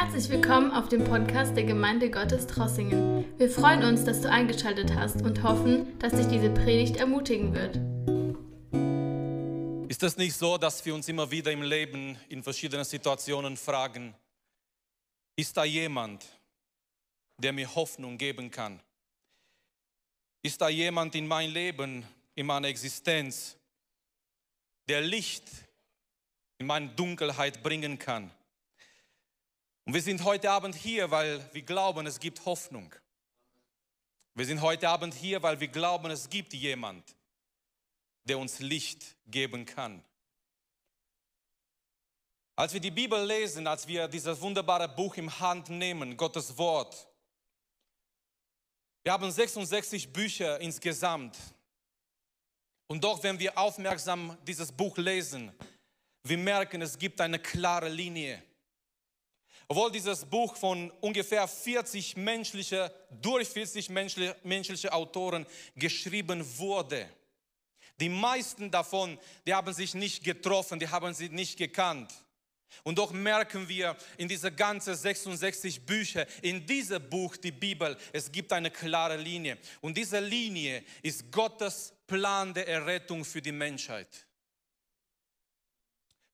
Herzlich willkommen auf dem Podcast der Gemeinde Gottes Trossingen. Wir freuen uns, dass du eingeschaltet hast und hoffen, dass dich diese Predigt ermutigen wird. Ist es nicht so, dass wir uns immer wieder im Leben in verschiedenen Situationen fragen, ist da jemand, der mir Hoffnung geben kann? Ist da jemand in mein Leben, in meine Existenz, der Licht in meine Dunkelheit bringen kann? Und wir sind heute Abend hier, weil wir glauben, es gibt Hoffnung. Wir sind heute Abend hier, weil wir glauben, es gibt jemand, der uns Licht geben kann. Als wir die Bibel lesen, als wir dieses wunderbare Buch im Hand nehmen, Gottes Wort, wir haben 66 Bücher insgesamt. Und doch, wenn wir aufmerksam dieses Buch lesen, wir merken, es gibt eine klare Linie. Obwohl dieses Buch von ungefähr 40 menschliche, durch 40 menschliche, Autoren geschrieben wurde. Die meisten davon, die haben sich nicht getroffen, die haben sie nicht gekannt. Und doch merken wir in diese ganzen 66 Bücher, in diesem Buch, die Bibel, es gibt eine klare Linie. Und diese Linie ist Gottes Plan der Errettung für die Menschheit.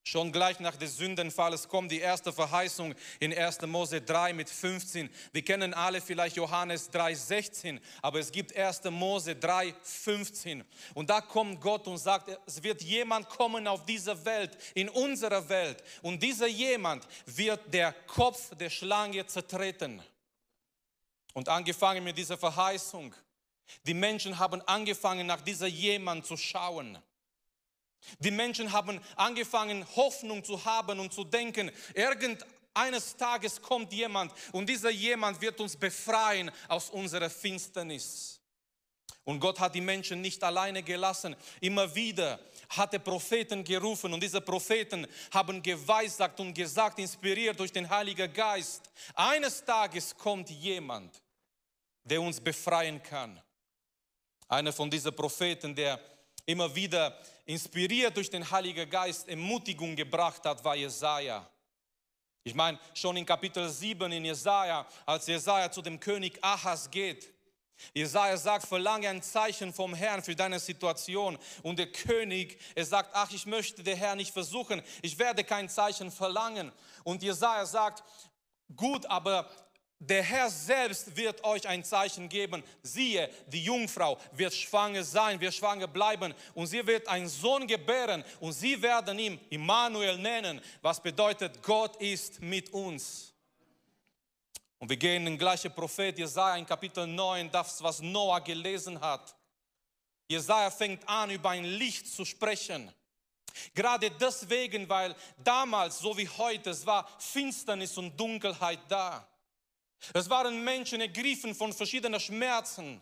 Schon gleich nach des Sündenfalles kommt die erste Verheißung in 1. Mose 3 mit 15. Wir kennen alle vielleicht Johannes 3, 16, aber es gibt 1. Mose 3, 15. Und da kommt Gott und sagt, es wird jemand kommen auf diese Welt, in unserer Welt. Und dieser jemand wird der Kopf der Schlange zertreten. Und angefangen mit dieser Verheißung. Die Menschen haben angefangen, nach dieser jemand zu schauen. Die Menschen haben angefangen, Hoffnung zu haben und zu denken, irgendeines Tages kommt jemand und dieser jemand wird uns befreien aus unserer Finsternis. Und Gott hat die Menschen nicht alleine gelassen. Immer wieder hat er Propheten gerufen und diese Propheten haben geweissagt und gesagt, inspiriert durch den Heiligen Geist, eines Tages kommt jemand, der uns befreien kann. Einer von diesen Propheten, der immer wieder inspiriert durch den Heiligen Geist Ermutigung gebracht hat, war Jesaja. Ich meine, schon in Kapitel 7 in Jesaja, als Jesaja zu dem König Ahas geht, Jesaja sagt, verlange ein Zeichen vom Herrn für deine Situation. Und der König, er sagt, ach, ich möchte den Herrn nicht versuchen, ich werde kein Zeichen verlangen. Und Jesaja sagt, gut, aber der Herr selbst wird euch ein Zeichen geben. Siehe, die Jungfrau wird schwanger sein, wird schwanger bleiben und sie wird einen Sohn gebären und sie werden ihn Immanuel nennen, was bedeutet, Gott ist mit uns. Und wir gehen in den gleichen Prophet Jesaja in Kapitel 9, das, was Noah gelesen hat. Jesaja fängt an, über ein Licht zu sprechen. Gerade deswegen, weil damals, so wie heute, es war Finsternis und Dunkelheit da. Es waren Menschen ergriffen von verschiedenen Schmerzen.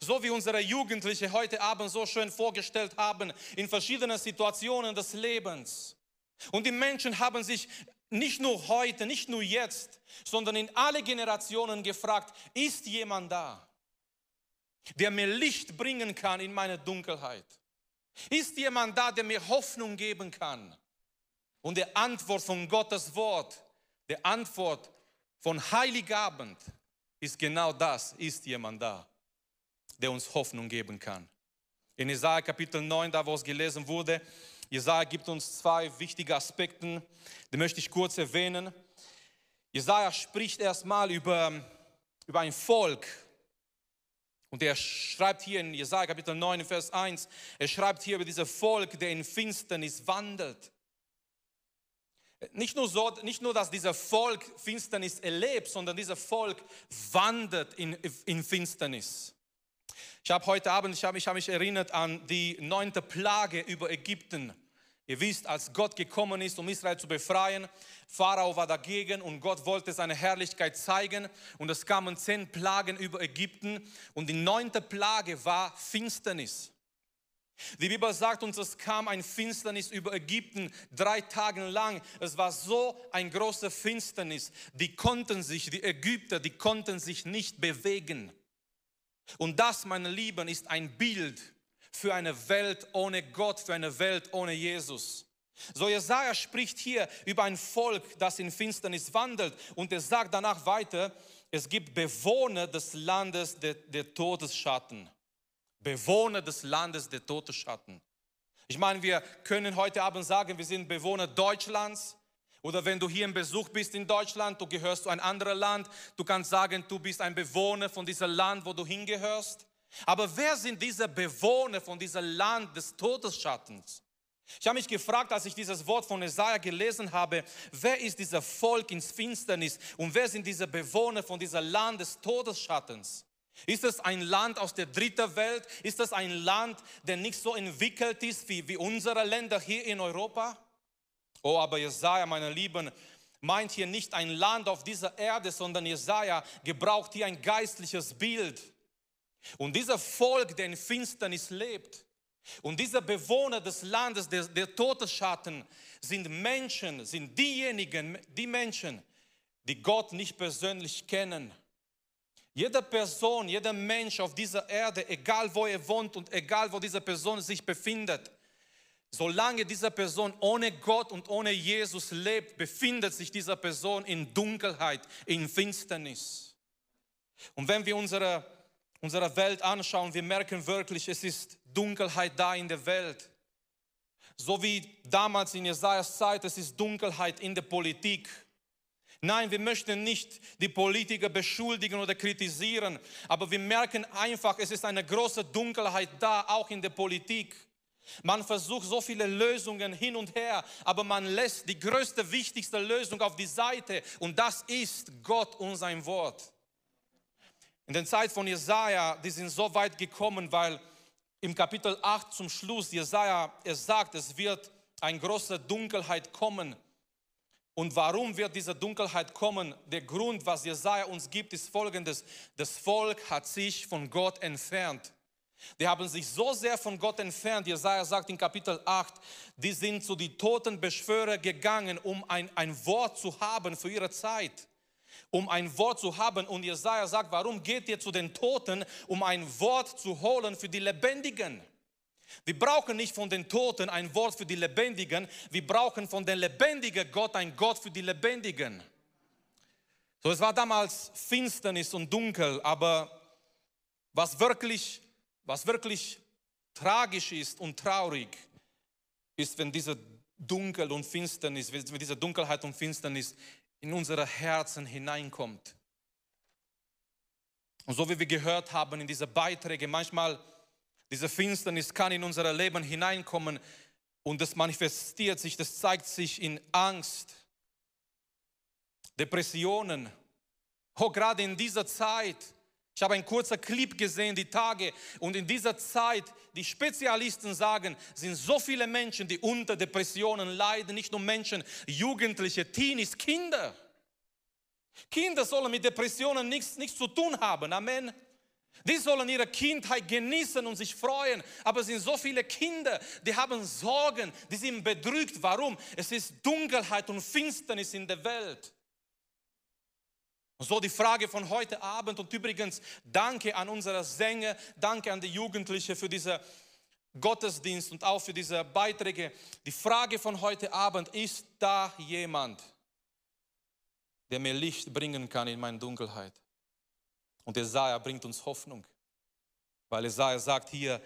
So wie unsere Jugendliche heute Abend so schön vorgestellt haben, in verschiedenen Situationen des Lebens. Und die Menschen haben sich nicht nur heute, nicht nur jetzt, sondern in alle Generationen gefragt, ist jemand da, der mir Licht bringen kann in meine Dunkelheit? Ist jemand da, der mir Hoffnung geben kann? Und die Antwort von Gottes Wort, die Antwort von Heiligabend ist genau das, ist jemand da, der uns Hoffnung geben kann. In Jesaja Kapitel 9, da wo es gelesen wurde, Jesaja gibt uns zwei wichtige Aspekte, die möchte ich kurz erwähnen. Jesaja spricht erstmal über, über ein Volk. Und er schreibt hier in Jesaja Kapitel 9, Vers 1, er schreibt hier über dieses Volk, der in Finsternis wandelt. Nicht nur, so, nicht nur, dass dieser Volk Finsternis erlebt, sondern dieser Volk wandert in, in Finsternis. Ich habe heute Abend, ich habe hab mich erinnert an die neunte Plage über Ägypten. Ihr wisst, als Gott gekommen ist, um Israel zu befreien, Pharao war dagegen und Gott wollte seine Herrlichkeit zeigen und es kamen zehn Plagen über Ägypten und die neunte Plage war Finsternis. Die Bibel sagt uns, es kam ein Finsternis über Ägypten drei Tage lang. Es war so ein großer Finsternis. Die konnten sich, die Ägypter, die konnten sich nicht bewegen. Und das, meine Lieben, ist ein Bild für eine Welt ohne Gott, für eine Welt ohne Jesus. So Jesaja spricht hier über ein Volk, das in Finsternis wandelt und er sagt danach weiter, es gibt Bewohner des Landes der, der Todesschatten. Bewohner des Landes der Todesschatten. Ich meine, wir können heute Abend sagen, wir sind Bewohner Deutschlands. Oder wenn du hier im Besuch bist in Deutschland, du gehörst zu einem anderen Land, du kannst sagen, du bist ein Bewohner von diesem Land, wo du hingehörst. Aber wer sind diese Bewohner von diesem Land des Todesschattens? Ich habe mich gefragt, als ich dieses Wort von Jesaja gelesen habe, wer ist dieser Volk ins Finsternis und wer sind diese Bewohner von dieser Land des Todesschattens? Ist es ein Land aus der dritten Welt? Ist es ein Land, der nicht so entwickelt ist wie, wie unsere Länder hier in Europa? Oh, aber Jesaja, meine Lieben, meint hier nicht ein Land auf dieser Erde, sondern Jesaja gebraucht hier ein geistliches Bild. Und dieser Volk, der in Finsternis lebt, und diese Bewohner des Landes, der, der Todesschatten, sind Menschen, sind diejenigen, die Menschen, die Gott nicht persönlich kennen. Jede Person, jeder Mensch auf dieser Erde, egal wo er wohnt und egal wo diese Person sich befindet, solange diese Person ohne Gott und ohne Jesus lebt, befindet sich diese Person in Dunkelheit, in Finsternis. Und wenn wir unsere, unsere Welt anschauen, wir merken wirklich, es ist Dunkelheit da in der Welt. So wie damals in Jesajas Zeit, es ist Dunkelheit in der Politik. Nein, wir möchten nicht die Politiker beschuldigen oder kritisieren, aber wir merken einfach, es ist eine große Dunkelheit da, auch in der Politik. Man versucht so viele Lösungen hin und her, aber man lässt die größte, wichtigste Lösung auf die Seite und das ist Gott und sein Wort. In der Zeit von Jesaja, die sind so weit gekommen, weil im Kapitel 8 zum Schluss, Jesaja, er sagt, es wird eine große Dunkelheit kommen. Und warum wird diese Dunkelheit kommen? Der Grund, was Jesaja uns gibt, ist folgendes: Das Volk hat sich von Gott entfernt. Die haben sich so sehr von Gott entfernt. Jesaja sagt in Kapitel 8, die sind zu den Totenbeschwörer gegangen, um ein, ein Wort zu haben für ihre Zeit um ein Wort zu haben. Und Jesaja sagt, warum geht ihr zu den Toten, um ein Wort zu holen für die Lebendigen? Wir brauchen nicht von den Toten ein Wort für die Lebendigen, wir brauchen von den Lebendigen Gott ein Gott für die Lebendigen. So, es war damals Finsternis und dunkel, aber was wirklich, was wirklich tragisch ist und traurig, ist, wenn diese Dunkel und Finsternis, wenn diese Dunkelheit und Finsternis in unsere Herzen hineinkommt. Und so wie wir gehört haben in diese Beiträge, manchmal diese Finsternis kann in unser Leben hineinkommen und das manifestiert sich, das zeigt sich in Angst, Depressionen. Oh, gerade in dieser Zeit. Ich habe einen kurzen Clip gesehen, die Tage, und in dieser Zeit, die Spezialisten sagen, sind so viele Menschen, die unter Depressionen leiden, nicht nur Menschen, Jugendliche, Teenies, Kinder. Kinder sollen mit Depressionen nichts, nichts zu tun haben. Amen. Die sollen ihre Kindheit genießen und sich freuen. Aber es sind so viele Kinder, die haben Sorgen, die sind bedrückt. Warum? Es ist Dunkelheit und Finsternis in der Welt. Und so die Frage von heute Abend und übrigens danke an unsere Sänger, danke an die Jugendlichen für diesen Gottesdienst und auch für diese Beiträge. Die Frage von heute Abend, ist da jemand, der mir Licht bringen kann in meine Dunkelheit? Und Jesaja bringt uns Hoffnung, weil Jesaja sagt hier,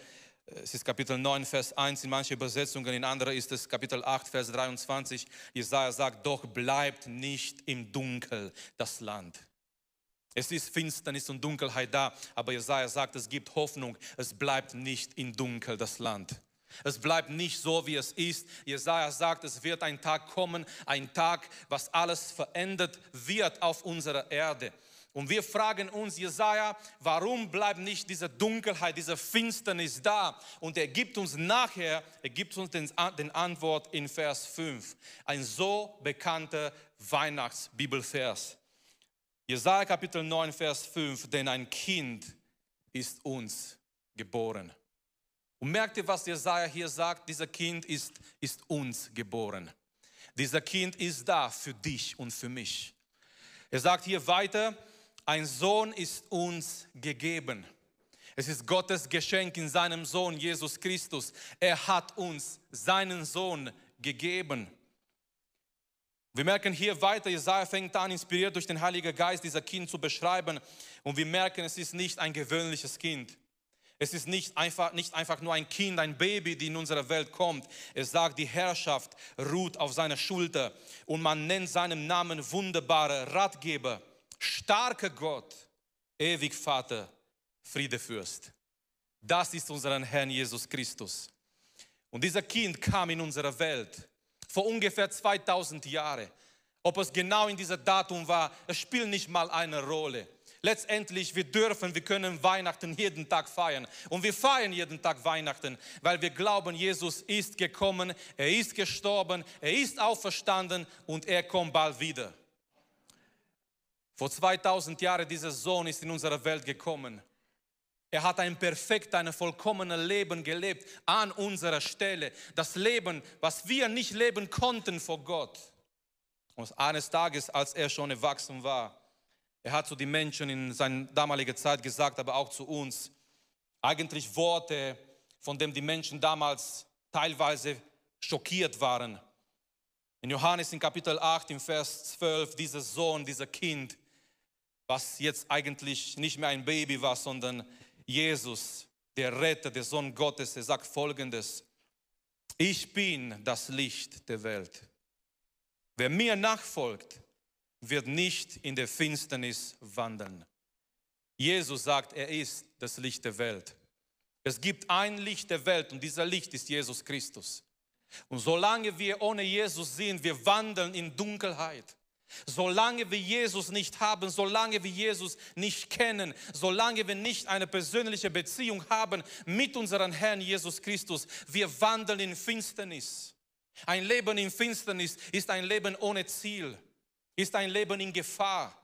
es ist Kapitel 9, Vers 1 in manchen Übersetzungen, in anderen ist es Kapitel 8, Vers 23. Jesaja sagt, doch bleibt nicht im Dunkel das Land. Es ist Finsternis und Dunkelheit da, aber Jesaja sagt, es gibt Hoffnung, es bleibt nicht im Dunkel das Land. Es bleibt nicht so, wie es ist. Jesaja sagt, es wird ein Tag kommen, ein Tag, was alles verändert wird auf unserer Erde. Und wir fragen uns, Jesaja, warum bleibt nicht diese Dunkelheit, diese Finsternis da? Und er gibt uns nachher, er gibt uns den, den Antwort in Vers 5. Ein so bekannter Weihnachtsbibelvers. Jesaja Kapitel 9, Vers 5. Denn ein Kind ist uns geboren. Und merkt ihr, was Jesaja hier sagt? Dieser Kind ist, ist uns geboren. Dieser Kind ist da für dich und für mich. Er sagt hier weiter, ein Sohn ist uns gegeben. Es ist Gottes Geschenk in seinem Sohn Jesus Christus. Er hat uns seinen Sohn gegeben. Wir merken hier weiter, Jesaja fängt an, inspiriert durch den Heiligen Geist, dieser Kind zu beschreiben. Und wir merken, es ist nicht ein gewöhnliches Kind. Es ist nicht einfach, nicht einfach nur ein Kind, ein Baby, die in unsere Welt kommt. Es sagt, die Herrschaft ruht auf seiner Schulter und man nennt seinen Namen wunderbarer Ratgeber, starker Gott, ewig Vater, Friedefürst. Das ist unser Herr Jesus Christus. Und dieser Kind kam in unsere Welt vor ungefähr 2000 Jahren. Ob es genau in dieser Datum war, es spielt nicht mal eine Rolle. Letztendlich, wir dürfen, wir können Weihnachten jeden Tag feiern. Und wir feiern jeden Tag Weihnachten, weil wir glauben, Jesus ist gekommen, er ist gestorben, er ist auferstanden und er kommt bald wieder. Vor 2000 Jahren, dieser Sohn ist in unsere Welt gekommen. Er hat ein perfekt, ein vollkommenes Leben gelebt an unserer Stelle. Das Leben, was wir nicht leben konnten vor Gott. Und eines Tages, als er schon erwachsen war, er hat zu den Menschen in seiner damaligen Zeit gesagt, aber auch zu uns, eigentlich Worte, von denen die Menschen damals teilweise schockiert waren. In Johannes in Kapitel 8, im Vers 12, dieser Sohn, dieser Kind, was jetzt eigentlich nicht mehr ein Baby war, sondern Jesus, der Retter, der Sohn Gottes, er sagt folgendes, ich bin das Licht der Welt. Wer mir nachfolgt, wird nicht in der Finsternis wandeln. Jesus sagt, er ist das Licht der Welt. Es gibt ein Licht der Welt und dieser Licht ist Jesus Christus. Und solange wir ohne Jesus sind, wir wandeln in Dunkelheit. Solange wir Jesus nicht haben, solange wir Jesus nicht kennen, solange wir nicht eine persönliche Beziehung haben mit unserem Herrn Jesus Christus, wir wandeln in Finsternis. Ein Leben in Finsternis ist ein Leben ohne Ziel, ist ein Leben in Gefahr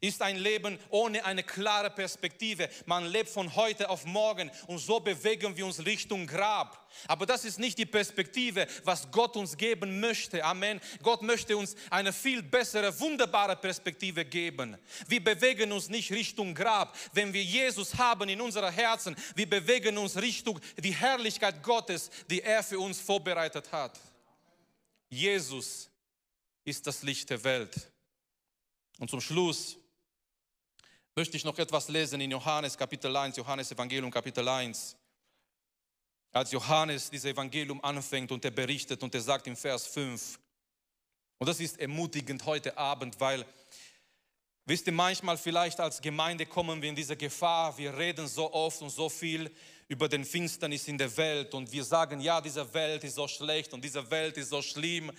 ist ein Leben ohne eine klare Perspektive. Man lebt von heute auf morgen und so bewegen wir uns Richtung Grab. Aber das ist nicht die Perspektive, was Gott uns geben möchte. Amen. Gott möchte uns eine viel bessere, wunderbare Perspektive geben. Wir bewegen uns nicht Richtung Grab. Wenn wir Jesus haben in unserem Herzen, wir bewegen uns Richtung die Herrlichkeit Gottes, die er für uns vorbereitet hat. Jesus ist das Licht der Welt. Und zum Schluss möchte ich noch etwas lesen in Johannes Kapitel 1, Johannes Evangelium Kapitel 1. Als Johannes dieses Evangelium anfängt und er berichtet und er sagt im Vers 5, und das ist ermutigend heute Abend, weil, wisst ihr, manchmal vielleicht als Gemeinde kommen wir in diese Gefahr, wir reden so oft und so viel über den Finsternis in der Welt und wir sagen, ja, diese Welt ist so schlecht und diese Welt ist so schlimm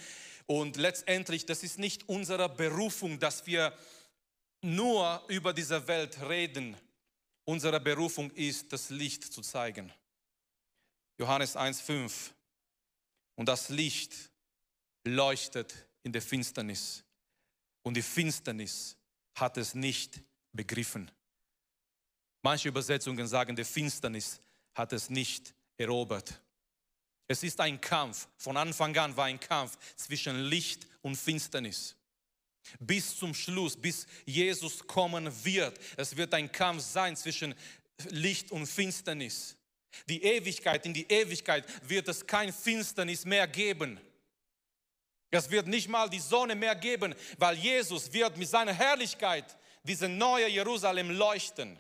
und letztendlich, das ist nicht unsere Berufung, dass wir nur über diese Welt reden. Unsere Berufung ist, das Licht zu zeigen. Johannes 1,5. Und das Licht leuchtet in der Finsternis. Und die Finsternis hat es nicht begriffen. Manche Übersetzungen sagen, die Finsternis hat es nicht erobert. Es ist ein Kampf. Von Anfang an war ein Kampf zwischen Licht und Finsternis. Bis zum Schluss, bis Jesus kommen wird. Es wird ein Kampf sein zwischen Licht und Finsternis. Die Ewigkeit, in die Ewigkeit wird es kein Finsternis mehr geben. Es wird nicht mal die Sonne mehr geben, weil Jesus wird mit seiner Herrlichkeit diese neue Jerusalem leuchten.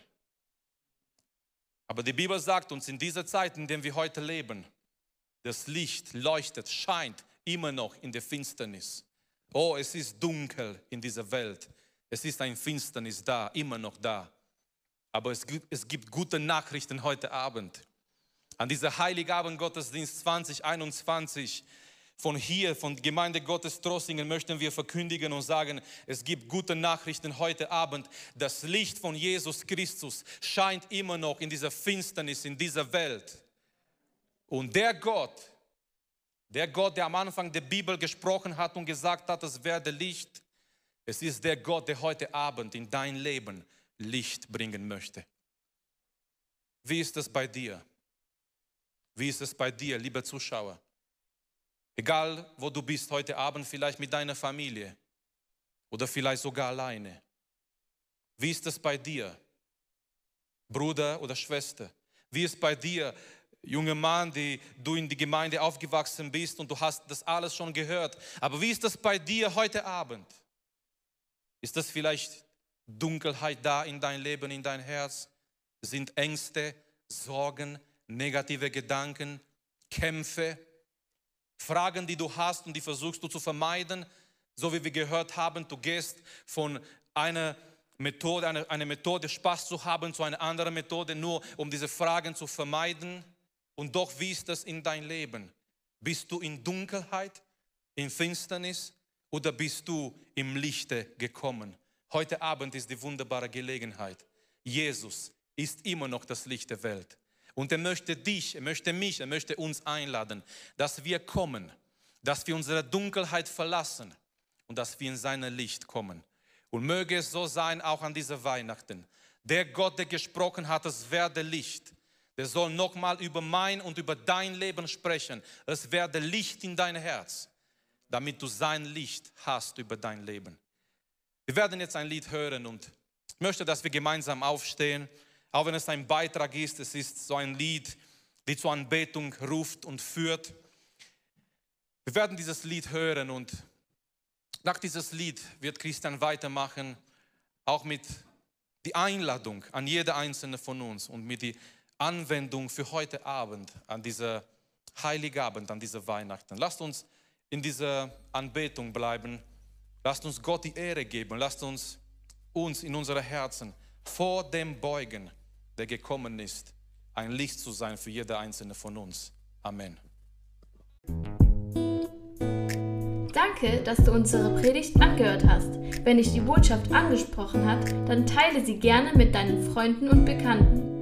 Aber die Bibel sagt uns in dieser Zeit, in der wir heute leben, das Licht leuchtet, scheint immer noch in der Finsternis. Oh, es ist dunkel in dieser Welt. Es ist ein Finsternis da, immer noch da. Aber es gibt, es gibt gute Nachrichten heute Abend. An dieser Heiligabend Gottesdienst 2021 von hier, von Gemeinde Gottes Trossingen möchten wir verkündigen und sagen, es gibt gute Nachrichten heute Abend. Das Licht von Jesus Christus scheint immer noch in dieser Finsternis, in dieser Welt. Und der Gott, der Gott, der am Anfang der Bibel gesprochen hat und gesagt hat, es werde Licht, es ist der Gott, der heute Abend in dein Leben Licht bringen möchte. Wie ist es bei dir? Wie ist es bei dir, lieber Zuschauer? Egal, wo du bist heute Abend, vielleicht mit deiner Familie oder vielleicht sogar alleine. Wie ist es bei dir, Bruder oder Schwester? Wie ist es bei dir, junge Mann, die du in die Gemeinde aufgewachsen bist und du hast das alles schon gehört. Aber wie ist das bei dir heute Abend? Ist das vielleicht Dunkelheit da in dein Leben, in dein Herz? Sind Ängste, Sorgen, negative Gedanken, Kämpfe, Fragen, die du hast und die versuchst du zu vermeiden? So wie wir gehört haben, du gehst von einer Methode, eine, eine Methode Spaß zu haben zu einer anderen Methode, nur um diese Fragen zu vermeiden. Und doch, wie ist das in dein Leben? Bist du in Dunkelheit, in Finsternis oder bist du im Lichte gekommen? Heute Abend ist die wunderbare Gelegenheit. Jesus ist immer noch das Licht der Welt. Und er möchte dich, er möchte mich, er möchte uns einladen, dass wir kommen, dass wir unsere Dunkelheit verlassen und dass wir in sein Licht kommen. Und möge es so sein, auch an dieser Weihnachten. Der Gott, der gesprochen hat, es werde Licht der soll nochmal über mein und über dein Leben sprechen. Es werde Licht in dein Herz, damit du sein Licht hast über dein Leben. Wir werden jetzt ein Lied hören und ich möchte, dass wir gemeinsam aufstehen, auch wenn es ein Beitrag ist. Es ist so ein Lied, die zur Anbetung ruft und führt. Wir werden dieses Lied hören und nach dieses Lied wird Christian weitermachen, auch mit die Einladung an jede einzelne von uns und mit die Anwendung für heute Abend, an dieser Heiligabend, an dieser Weihnachten. Lasst uns in dieser Anbetung bleiben. Lasst uns Gott die Ehre geben. Lasst uns uns in unsere Herzen vor dem beugen, der gekommen ist, ein Licht zu sein für jede einzelne von uns. Amen. Danke, dass du unsere Predigt angehört hast. Wenn dich die Botschaft angesprochen hat, dann teile sie gerne mit deinen Freunden und Bekannten